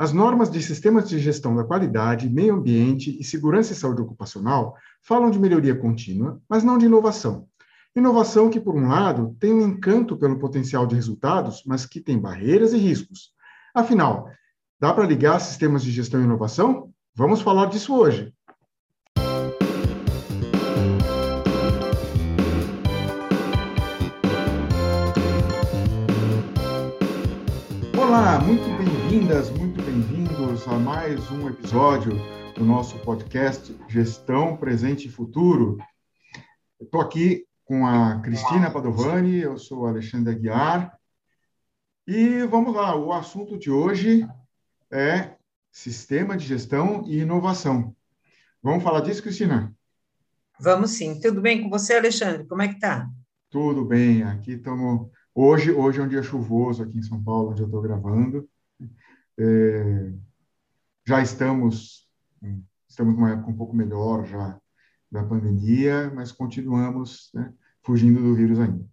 As normas de sistemas de gestão da qualidade, meio ambiente e segurança e saúde ocupacional falam de melhoria contínua, mas não de inovação. Inovação que, por um lado, tem um encanto pelo potencial de resultados, mas que tem barreiras e riscos. Afinal, dá para ligar sistemas de gestão e inovação? Vamos falar disso hoje. Olá, muito bem-vindas, bem-vindos a mais um episódio do nosso podcast Gestão Presente e Futuro. Estou aqui com a Cristina Padovani, eu sou Alexandre Aguiar, e vamos lá, o assunto de hoje é Sistema de Gestão e Inovação. Vamos falar disso, Cristina? Vamos sim. Tudo bem com você, Alexandre? Como é que tá? Tudo bem, aqui estamos Hoje, hoje é um dia chuvoso aqui em São Paulo, onde eu estou gravando. É, já estamos, estamos numa época um pouco melhor já da pandemia, mas continuamos né, fugindo do vírus ainda.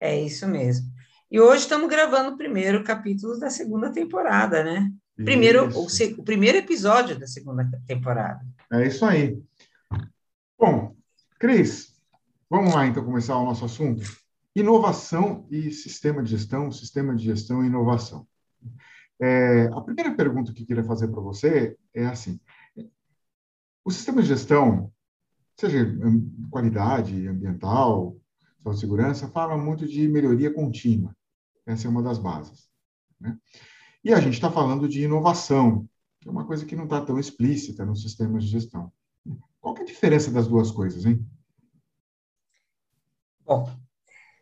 É isso mesmo. E hoje estamos gravando o primeiro capítulo da segunda temporada, né? Primeiro, o, o, primeiro episódio da segunda temporada. É isso aí. Bom, Cris, vamos lá então começar o nosso assunto? Inovação e sistema de gestão, sistema de gestão e inovação. É, a primeira pergunta que eu queria fazer para você é assim: o sistema de gestão, seja qualidade ambiental, saúde segurança, fala muito de melhoria contínua. Essa é uma das bases. Né? E a gente está falando de inovação, que é uma coisa que não está tão explícita nos sistemas de gestão. Qual é a diferença das duas coisas, hein? Bom,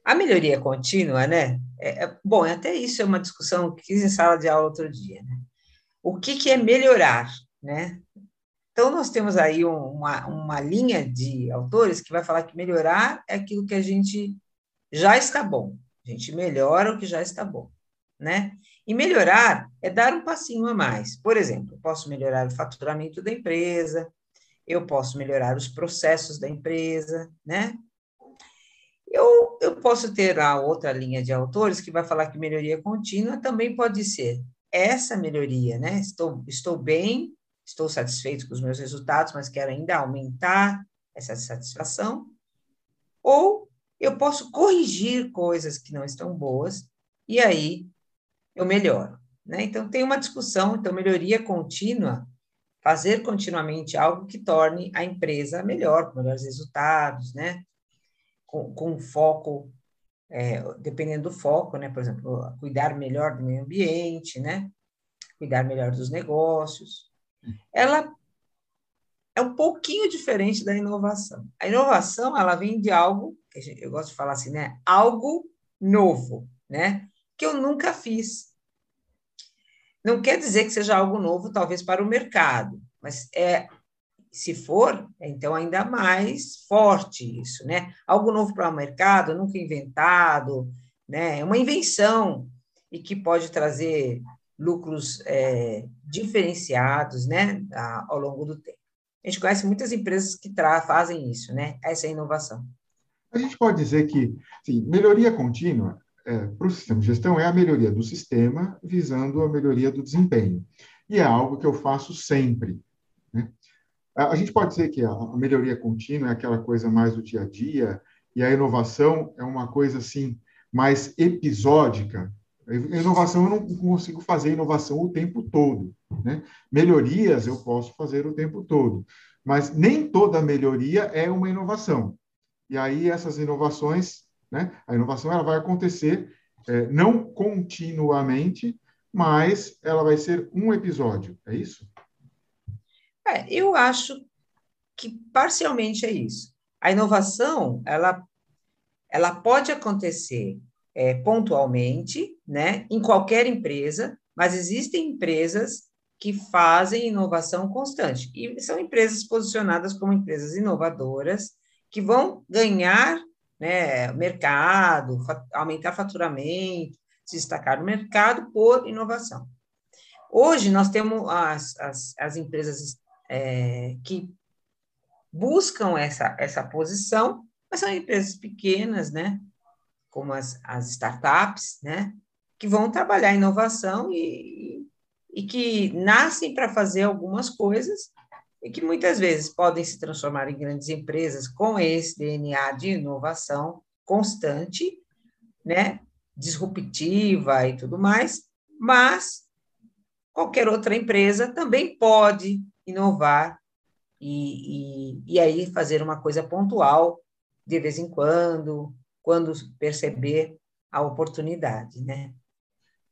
a melhoria contínua, né? É, é, bom, até isso é uma discussão que fiz em sala de aula outro dia, né? O que, que é melhorar, né? Então, nós temos aí uma, uma linha de autores que vai falar que melhorar é aquilo que a gente já está bom. A gente melhora o que já está bom, né? E melhorar é dar um passinho a mais. Por exemplo, eu posso melhorar o faturamento da empresa, eu posso melhorar os processos da empresa, né? Eu, eu posso ter a outra linha de autores que vai falar que melhoria contínua também pode ser essa melhoria, né? Estou, estou bem, estou satisfeito com os meus resultados, mas quero ainda aumentar essa satisfação. Ou eu posso corrigir coisas que não estão boas e aí eu melhoro, né? Então tem uma discussão, então melhoria contínua, fazer continuamente algo que torne a empresa melhor, com melhores resultados, né? Com, com foco, é, dependendo do foco, né? Por exemplo, cuidar melhor do meio ambiente, né? Cuidar melhor dos negócios. Ela é um pouquinho diferente da inovação. A inovação, ela vem de algo, eu gosto de falar assim, né? Algo novo, né? Que eu nunca fiz. Não quer dizer que seja algo novo, talvez, para o mercado, mas é se for, então ainda mais forte isso, né? Algo novo para o mercado, nunca inventado, né? É uma invenção e que pode trazer lucros é, diferenciados, né? Ao longo do tempo. A gente conhece muitas empresas que fazem isso, né? Essa é a inovação. A gente pode dizer que, sim, melhoria contínua é, para o sistema de gestão é a melhoria do sistema visando a melhoria do desempenho. E é algo que eu faço sempre. Né? A gente pode dizer que a melhoria contínua é aquela coisa mais do dia a dia, e a inovação é uma coisa assim mais episódica. A inovação eu não consigo fazer inovação o tempo todo, né? Melhorias eu posso fazer o tempo todo, mas nem toda melhoria é uma inovação. E aí essas inovações, né? A inovação ela vai acontecer é, não continuamente, mas ela vai ser um episódio. É isso? É, eu acho que parcialmente é isso. A inovação, ela, ela pode acontecer é, pontualmente, né, em qualquer empresa, mas existem empresas que fazem inovação constante. E são empresas posicionadas como empresas inovadoras, que vão ganhar né, mercado, aumentar faturamento, se destacar no mercado por inovação. Hoje, nós temos as, as, as empresas é, que buscam essa, essa posição, mas são empresas pequenas, né? Como as, as startups, né? Que vão trabalhar inovação e, e que nascem para fazer algumas coisas e que muitas vezes podem se transformar em grandes empresas com esse DNA de inovação constante, né, disruptiva e tudo mais, mas qualquer outra empresa também pode inovar e, e, e aí fazer uma coisa pontual de vez em quando, quando perceber a oportunidade, né?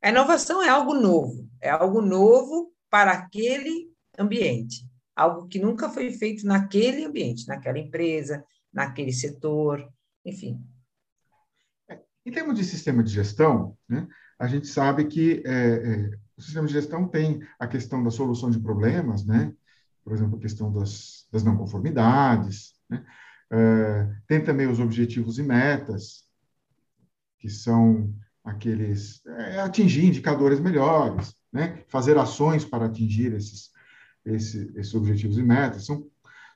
A inovação é algo novo, é algo novo para aquele ambiente, algo que nunca foi feito naquele ambiente, naquela empresa, naquele setor, enfim. Em termos de sistema de gestão, né, a gente sabe que é, é, o sistema de gestão tem a questão da solução de problemas, né? Por exemplo, a questão das, das não conformidades, né? é, tem também os objetivos e metas, que são aqueles é, atingir indicadores melhores, né? fazer ações para atingir esses, esse, esses objetivos e metas, são,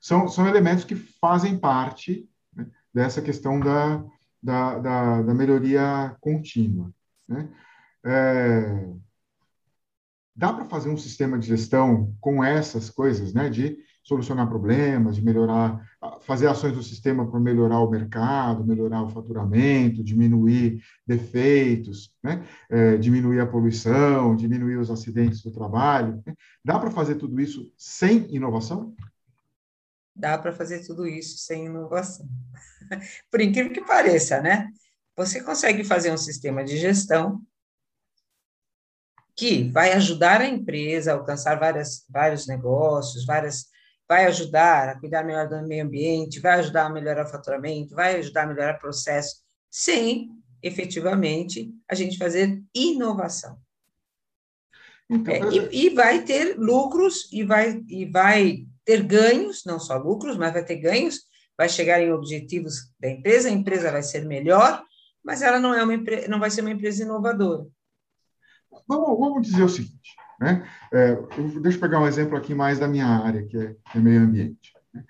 são, são elementos que fazem parte né, dessa questão da, da, da, da melhoria contínua. Né? É, dá para fazer um sistema de gestão com essas coisas, né? De solucionar problemas, de melhorar, fazer ações do sistema para melhorar o mercado, melhorar o faturamento, diminuir defeitos, né? É, diminuir a poluição, diminuir os acidentes do trabalho. Né? Dá para fazer tudo isso sem inovação? Dá para fazer tudo isso sem inovação. Por incrível que pareça, né? Você consegue fazer um sistema de gestão que vai ajudar a empresa a alcançar várias, vários negócios, várias, vai ajudar a cuidar melhor do meio ambiente, vai ajudar a melhorar o faturamento, vai ajudar a melhorar o processo, sem efetivamente a gente fazer inovação. Então, é, e, e, vai ter lucros e vai, e vai ter ganhos, não só lucros, mas vai ter ganhos, vai chegar em objetivos da empresa, a empresa vai ser melhor, mas ela não, é uma, não vai ser uma empresa inovadora. Vamos, vamos dizer o seguinte, né? É, deixa eu pegar um exemplo aqui mais da minha área, que é, que é meio ambiente. Né?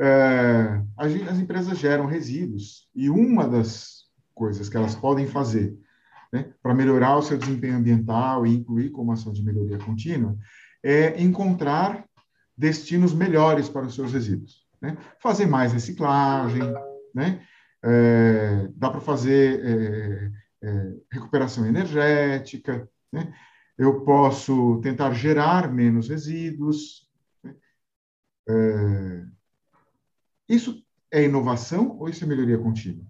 É, as empresas geram resíduos e uma das coisas que elas podem fazer né, para melhorar o seu desempenho ambiental e incluir como ação de melhoria contínua é encontrar destinos melhores para os seus resíduos. Né? Fazer mais reciclagem, né? É, dá para fazer é, é, recuperação energética, né? Eu posso tentar gerar menos resíduos. Né? É... Isso é inovação ou isso é melhoria contínua?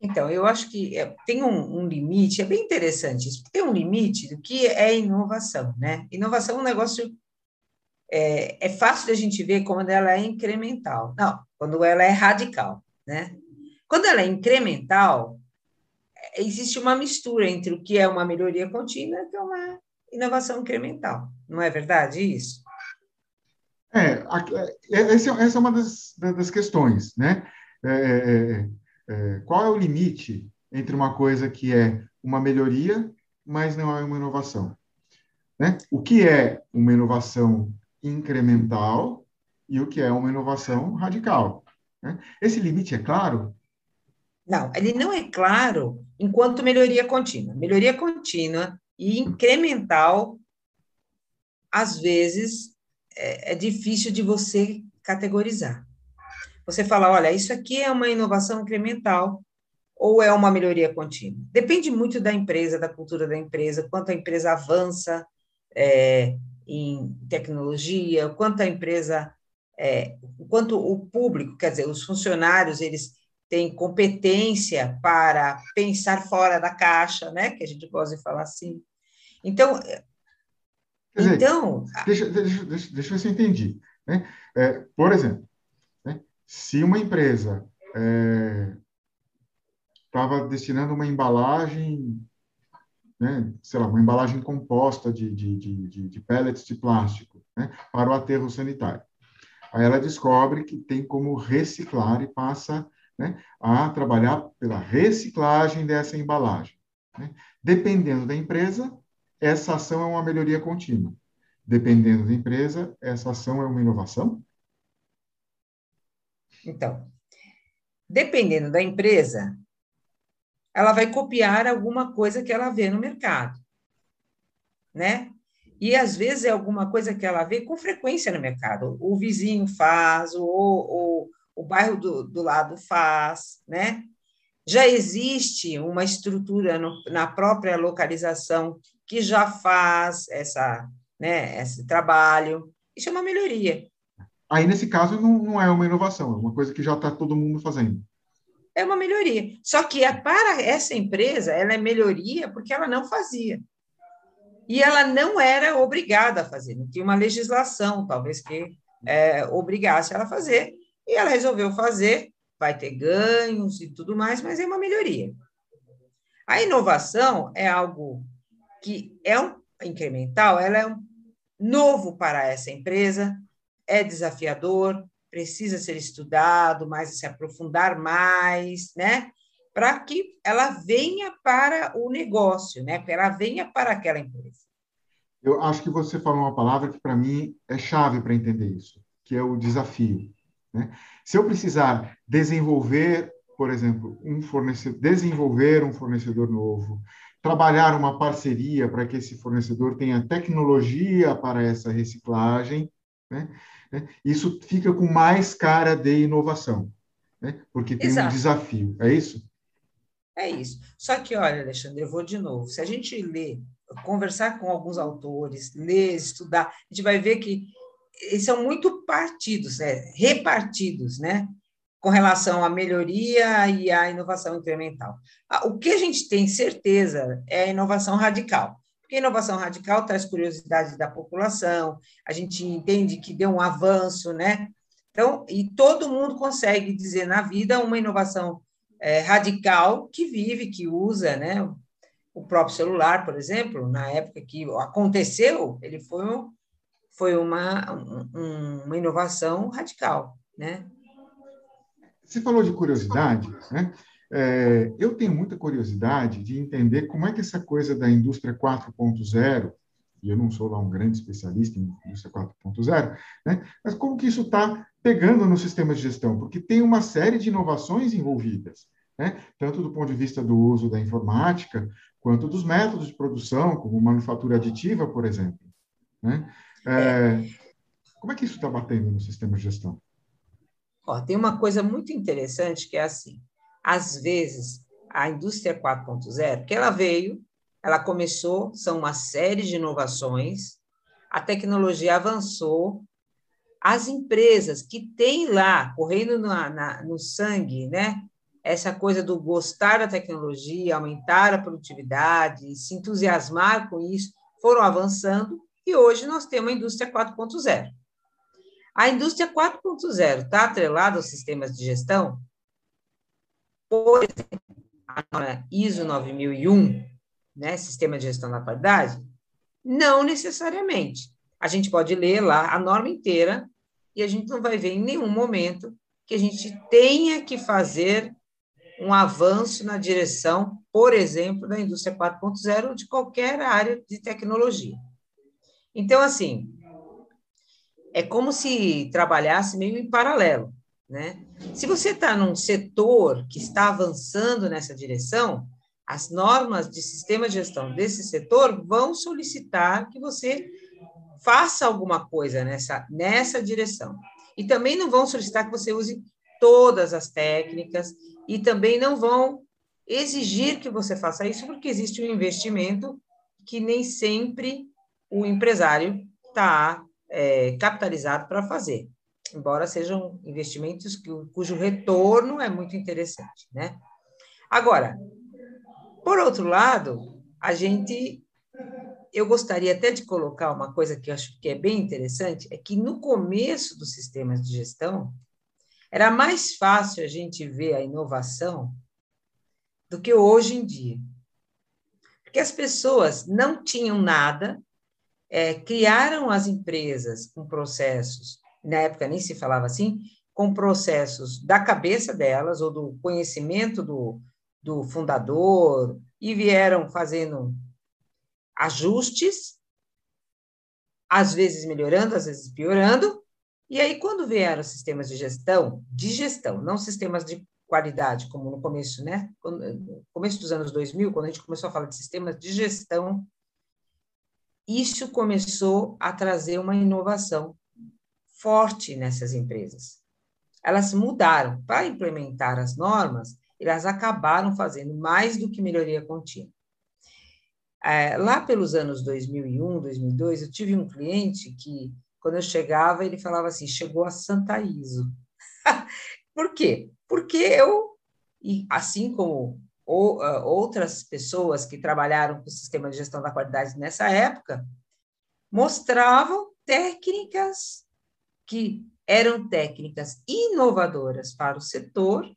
Então, eu acho que é, tem um, um, limite, é bem interessante isso, tem um limite do que é inovação, né? Inovação é um negócio, é, é fácil de a gente ver quando ela é incremental. Não, quando ela é radical, né? Quando ela é incremental, existe uma mistura entre o que é uma melhoria contínua e uma inovação incremental. Não é verdade isso? É, é essa é uma das, das questões, né? É, é, é, qual é o limite entre uma coisa que é uma melhoria, mas não é uma inovação? Né? O que é uma inovação incremental e o que é uma inovação radical? Né? Esse limite é claro? Não, ele não é claro enquanto melhoria contínua. Melhoria contínua e incremental, às vezes, é, é difícil de você categorizar. Você fala, olha, isso aqui é uma inovação incremental ou é uma melhoria contínua? Depende muito da empresa, da cultura da empresa, quanto a empresa avança é, em tecnologia, quanto a empresa, é, quanto o público, quer dizer, os funcionários, eles tem competência para pensar fora da caixa, né? Que a gente gosta de falar assim. Então, dizer, então deixa, deixa, deixa, deixa eu ver se eu entendi. Né? É, por exemplo, né? se uma empresa estava é, destinando uma embalagem, né? sei lá, uma embalagem composta de, de, de, de pellets de plástico né? para o aterro sanitário. Aí ela descobre que tem como reciclar e passa né, a trabalhar pela reciclagem dessa embalagem. Né? Dependendo da empresa, essa ação é uma melhoria contínua. Dependendo da empresa, essa ação é uma inovação? Então, dependendo da empresa, ela vai copiar alguma coisa que ela vê no mercado. né? E às vezes é alguma coisa que ela vê com frequência no mercado. O vizinho faz, o, o, o bairro do, do lado faz, né? Já existe uma estrutura no, na própria localização que já faz essa, né, esse trabalho. Isso é uma melhoria. Aí, nesse caso, não, não é uma inovação, é uma coisa que já está todo mundo fazendo. É uma melhoria. Só que é para essa empresa, ela é melhoria porque ela não fazia. E ela não era obrigada a fazer, não tinha uma legislação, talvez, que é, obrigasse ela a fazer, e ela resolveu fazer, vai ter ganhos e tudo mais, mas é uma melhoria. A inovação é algo que é um incremental, ela é um novo para essa empresa, é desafiador, precisa ser estudado, mais se aprofundar mais, né? para que ela venha para o negócio, né? Para ela venha para aquela empresa. Eu acho que você falou uma palavra que para mim é chave para entender isso, que é o desafio. Né? Se eu precisar desenvolver, por exemplo, um fornecedor, desenvolver um fornecedor novo, trabalhar uma parceria para que esse fornecedor tenha tecnologia para essa reciclagem, né? isso fica com mais cara de inovação, né? porque tem Exato. um desafio. É isso? É isso. Só que, olha, Alexandre, eu vou de novo. Se a gente ler, conversar com alguns autores, ler, estudar, a gente vai ver que eles são muito partidos, né? repartidos, né? com relação à melhoria e à inovação incremental. O que a gente tem certeza é a inovação radical, porque a inovação radical traz curiosidade da população, a gente entende que deu um avanço, né? Então, e todo mundo consegue dizer na vida uma inovação é, radical que vive, que usa, né? O próprio celular, por exemplo, na época que aconteceu, ele foi, foi uma, um, uma inovação radical, né? Você falou de curiosidade, né? É, eu tenho muita curiosidade de entender como é que essa coisa da indústria 4.0, e eu não sou lá um grande especialista em indústria 4.0, né? mas como que isso está pegando no sistema de gestão, porque tem uma série de inovações envolvidas, né? tanto do ponto de vista do uso da informática, quanto dos métodos de produção, como manufatura aditiva, por exemplo. Né? É, como é que isso está batendo no sistema de gestão? Ó, tem uma coisa muito interessante que é assim, às vezes a indústria 4.0, que ela veio, ela começou, são uma série de inovações, a tecnologia avançou, as empresas que têm lá, correndo na, no sangue, né, essa coisa do gostar da tecnologia, aumentar a produtividade, se entusiasmar com isso, foram avançando e hoje nós temos a indústria 4.0. A indústria 4.0 está atrelada aos sistemas de gestão? Por exemplo, a ISO 9001, né, Sistema de Gestão da Qualidade? Não necessariamente. A gente pode ler lá a norma inteira e a gente não vai ver em nenhum momento que a gente tenha que fazer um avanço na direção, por exemplo, da indústria 4.0 ou de qualquer área de tecnologia. Então, assim, é como se trabalhasse meio em paralelo, né? Se você está num setor que está avançando nessa direção, as normas de sistema de gestão desse setor vão solicitar que você faça alguma coisa nessa, nessa direção. E também não vão solicitar que você use todas as técnicas e também não vão exigir que você faça isso, porque existe um investimento que nem sempre o empresário está é, capitalizado para fazer, embora sejam investimentos que, cujo retorno é muito interessante, né? Agora, por outro lado, a gente eu gostaria até de colocar uma coisa que eu acho que é bem interessante, é que no começo dos sistemas de gestão, era mais fácil a gente ver a inovação do que hoje em dia. Porque as pessoas não tinham nada, é, criaram as empresas com processos, na época nem se falava assim, com processos da cabeça delas ou do conhecimento do, do fundador, e vieram fazendo ajustes, às vezes melhorando, às vezes piorando. E aí, quando vieram sistemas de gestão, de gestão, não sistemas de qualidade, como no começo, né? No começo dos anos 2000, quando a gente começou a falar de sistemas de gestão, isso começou a trazer uma inovação forte nessas empresas. Elas mudaram para implementar as normas, elas acabaram fazendo mais do que melhoria contínua. É, lá pelos anos 2001, 2002, eu tive um cliente que, quando eu chegava, ele falava assim: chegou a Santa ISO. Por quê? Porque eu, assim como ou, uh, outras pessoas que trabalharam com o sistema de gestão da qualidade nessa época, mostravam técnicas que eram técnicas inovadoras para o setor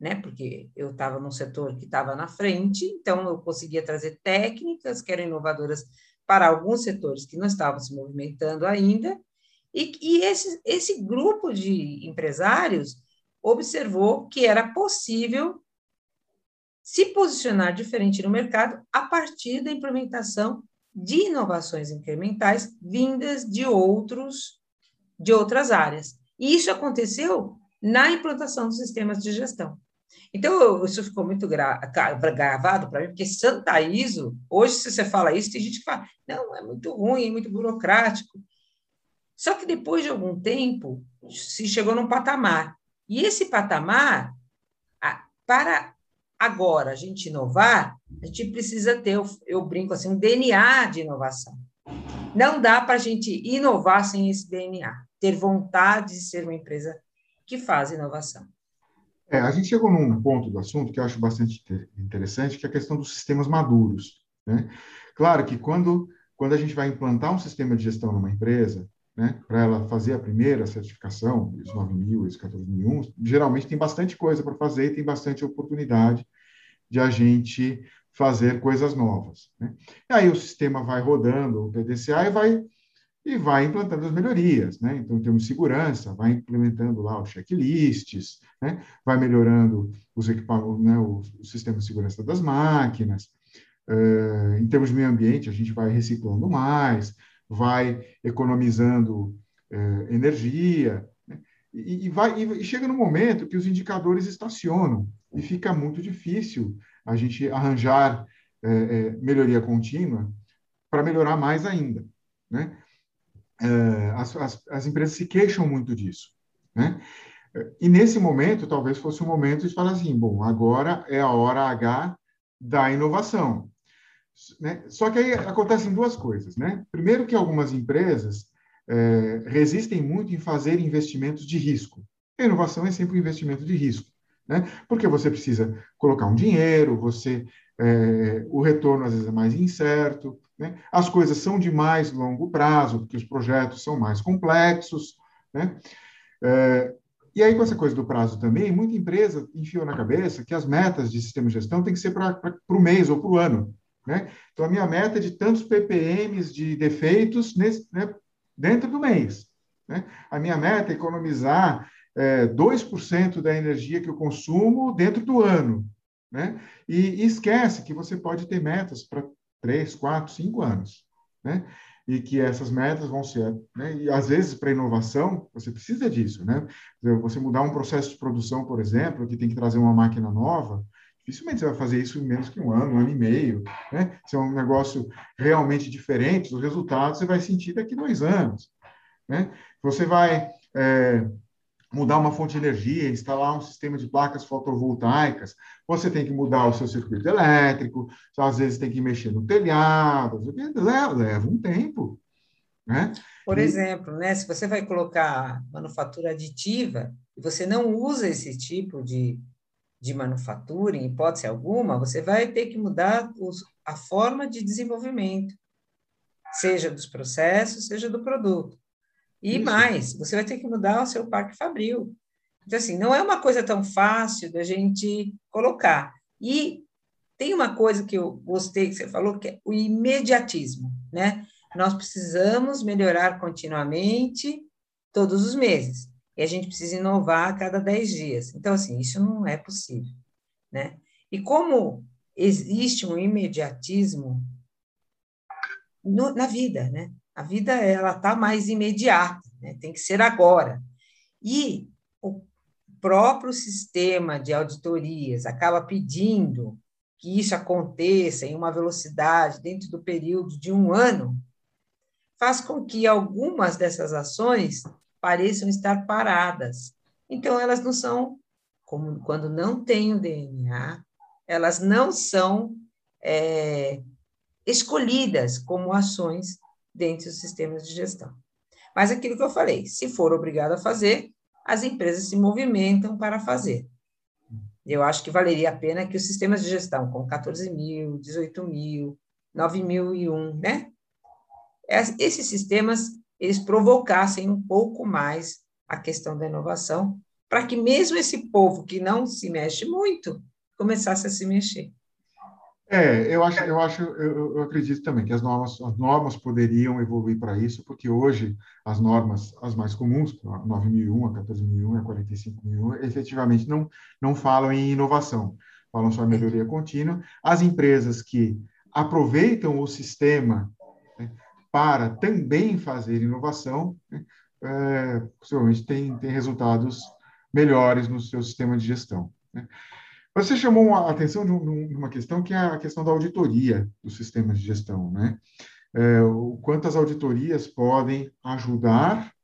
né? Porque eu estava num setor que estava na frente, então eu conseguia trazer técnicas que eram inovadoras para alguns setores que não estavam se movimentando ainda, e, e esse, esse grupo de empresários observou que era possível se posicionar diferente no mercado a partir da implementação de inovações incrementais vindas de outros de outras áreas. E isso aconteceu na implantação dos sistemas de gestão. Então, isso ficou muito gra gravado para mim, porque Santa ISO, hoje, se você fala isso, tem gente que fala, não, é muito ruim, é muito burocrático. Só que depois de algum tempo, se chegou num patamar. E esse patamar, para agora a gente inovar, a gente precisa ter, eu brinco assim, um DNA de inovação. Não dá para a gente inovar sem esse DNA, ter vontade de ser uma empresa que faz inovação. É, a gente chegou num ponto do assunto que eu acho bastante interessante, que é a questão dos sistemas maduros. Né? Claro que quando, quando a gente vai implantar um sistema de gestão numa empresa, né, para ela fazer a primeira certificação, ISO 9000, ISO 14001, geralmente tem bastante coisa para fazer e tem bastante oportunidade de a gente fazer coisas novas. Né? E aí o sistema vai rodando o PDCA e vai e vai implantando as melhorias, né? Então, temos segurança, vai implementando lá os checklists, né? Vai melhorando os equipamentos, né? o, o sistema de segurança das máquinas. Uh, em termos de meio ambiente, a gente vai reciclando mais, vai economizando uh, energia, né? e, e, vai, e chega no momento que os indicadores estacionam e fica muito difícil a gente arranjar uh, melhoria contínua para melhorar mais ainda, né? É, as, as, as, empresas se queixam muito disso, né? E nesse momento, talvez fosse o momento de falar assim, bom, agora é a hora H da inovação. Né? Só que aí acontecem duas coisas, né? Primeiro que algumas empresas é, resistem muito em fazer investimentos de risco. A inovação é sempre um investimento de risco, né? Porque você precisa colocar um dinheiro, você é, o retorno às vezes é mais incerto, né? As coisas são de mais longo prazo, porque os projetos são mais complexos. Né? É, e aí, com essa coisa do prazo também, muita empresa enfiou na cabeça que as metas de sistema de gestão têm que ser para o mês ou para o ano. Né? Então, a minha meta é de tantos ppms de defeitos nesse, né, dentro do mês. Né? A minha meta é economizar é, 2% da energia que eu consumo dentro do ano. Né? E, e esquece que você pode ter metas para três, quatro, cinco anos, né? E que essas metas vão ser, né? E às vezes para inovação você precisa disso, né? Você mudar um processo de produção, por exemplo, que tem que trazer uma máquina nova, dificilmente você vai fazer isso em menos que um ano, um ano e meio, né? Se é um negócio realmente diferente, os resultados você vai sentir daqui a dois anos, né? Você vai é, mudar uma fonte de energia, instalar um sistema de placas fotovoltaicas, você tem que mudar o seu circuito elétrico, às vezes tem que mexer no telhado, leva, leva um tempo. Né? Por e... exemplo, né, se você vai colocar manufatura aditiva e você não usa esse tipo de, de manufatura, em hipótese alguma, você vai ter que mudar os, a forma de desenvolvimento, seja dos processos, seja do produto. E Isso. mais, você vai ter que mudar o seu parque fabril. Então, assim, não é uma coisa tão fácil da gente colocar. E tem uma coisa que eu gostei que você falou, que é o imediatismo, né? Nós precisamos melhorar continuamente todos os meses. E a gente precisa inovar a cada 10 dias. Então, assim, isso não é possível, né? E como existe um imediatismo no, na vida, né? A vida ela está mais imediata, né? tem que ser agora. E o próprio sistema de auditorias acaba pedindo que isso aconteça em uma velocidade dentro do período de um ano. faz com que algumas dessas ações pareçam estar paradas. Então, elas não são, como quando não tem o DNA, elas não são é, escolhidas como ações dentro dos sistemas de gestão. Mas aquilo que eu falei, se for obrigado a fazer, as empresas se movimentam para fazer. Eu acho que valeria a pena que os sistemas de gestão, com 14 mil, 18 mil, 9 mil e um, né? Esses sistemas, eles provocassem um pouco mais a questão da inovação, para que mesmo esse povo que não se mexe muito, começasse a se mexer. É, eu acho, eu acho, eu, eu, acredito também que as normas, as normas poderiam evoluir para isso, porque hoje as normas, as mais comuns, a 9001, a 14001, a 45001, efetivamente não não falam em inovação, falam só em melhoria contínua. As empresas que aproveitam o sistema para também fazer inovação, né, é, possivelmente tem, tem resultados melhores no seu sistema de gestão. Né. Você chamou a atenção de, uma questão que é a questão da auditoria dos sistemas de gestão, né? É, o quantas auditorias podem ajudar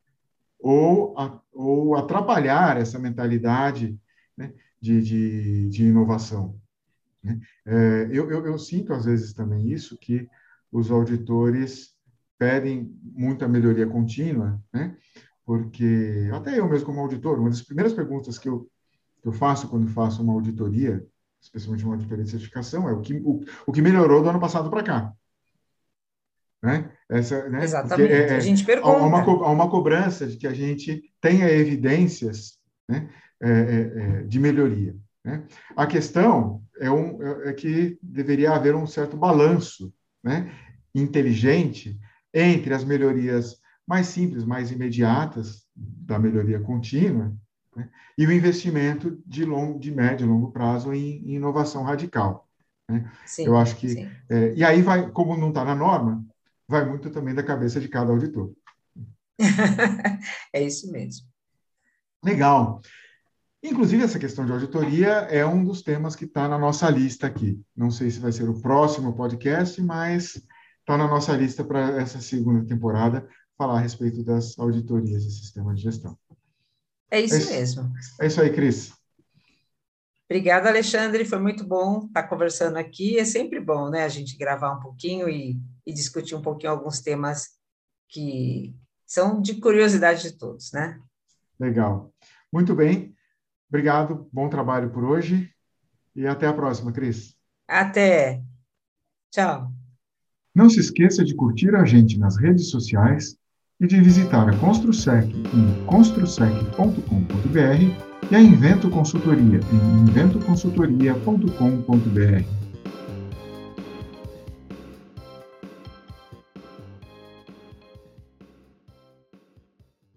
ou, a, ou atrapalhar essa mentalidade né, de, de, de, inovação. Né? É, eu, eu, eu, sinto, às vezes, também isso, que os auditores pedem muita melhoria contínua, né? porque até eu mesmo como auditor, uma das primeiras perguntas que eu que eu faço quando faço uma auditoria, especialmente uma auditoria de certificação, é o que, o, o que melhorou do ano passado para cá. Né? Essa, né? Exatamente. É, a gente pergunta. Há uma, há uma cobrança de que a gente tenha evidências né, é, é, é, de melhoria. Né? A questão é, um, é, é que deveria haver um certo balanço né, inteligente entre as melhorias mais simples, mais imediatas da melhoria contínua né? e o investimento de, longo, de médio e longo prazo em, em inovação radical. Né? Sim, Eu acho que. É, e aí vai, como não está na norma, vai muito também da cabeça de cada auditor. é isso mesmo. Legal. Inclusive, essa questão de auditoria é um dos temas que está na nossa lista aqui. Não sei se vai ser o próximo podcast, mas está na nossa lista para essa segunda temporada falar a respeito das auditorias e sistemas de gestão. É isso, é isso mesmo. É isso aí, Cris. Obrigada, Alexandre. Foi muito bom estar conversando aqui. É sempre bom, né, a gente gravar um pouquinho e, e discutir um pouquinho alguns temas que são de curiosidade de todos, né? Legal. Muito bem. Obrigado. Bom trabalho por hoje. E até a próxima, Cris. Até. Tchau. Não se esqueça de curtir a gente nas redes sociais e de visitar a Construsec em construsec.com.br e a Invento Consultoria em inventoconsultoria.com.br.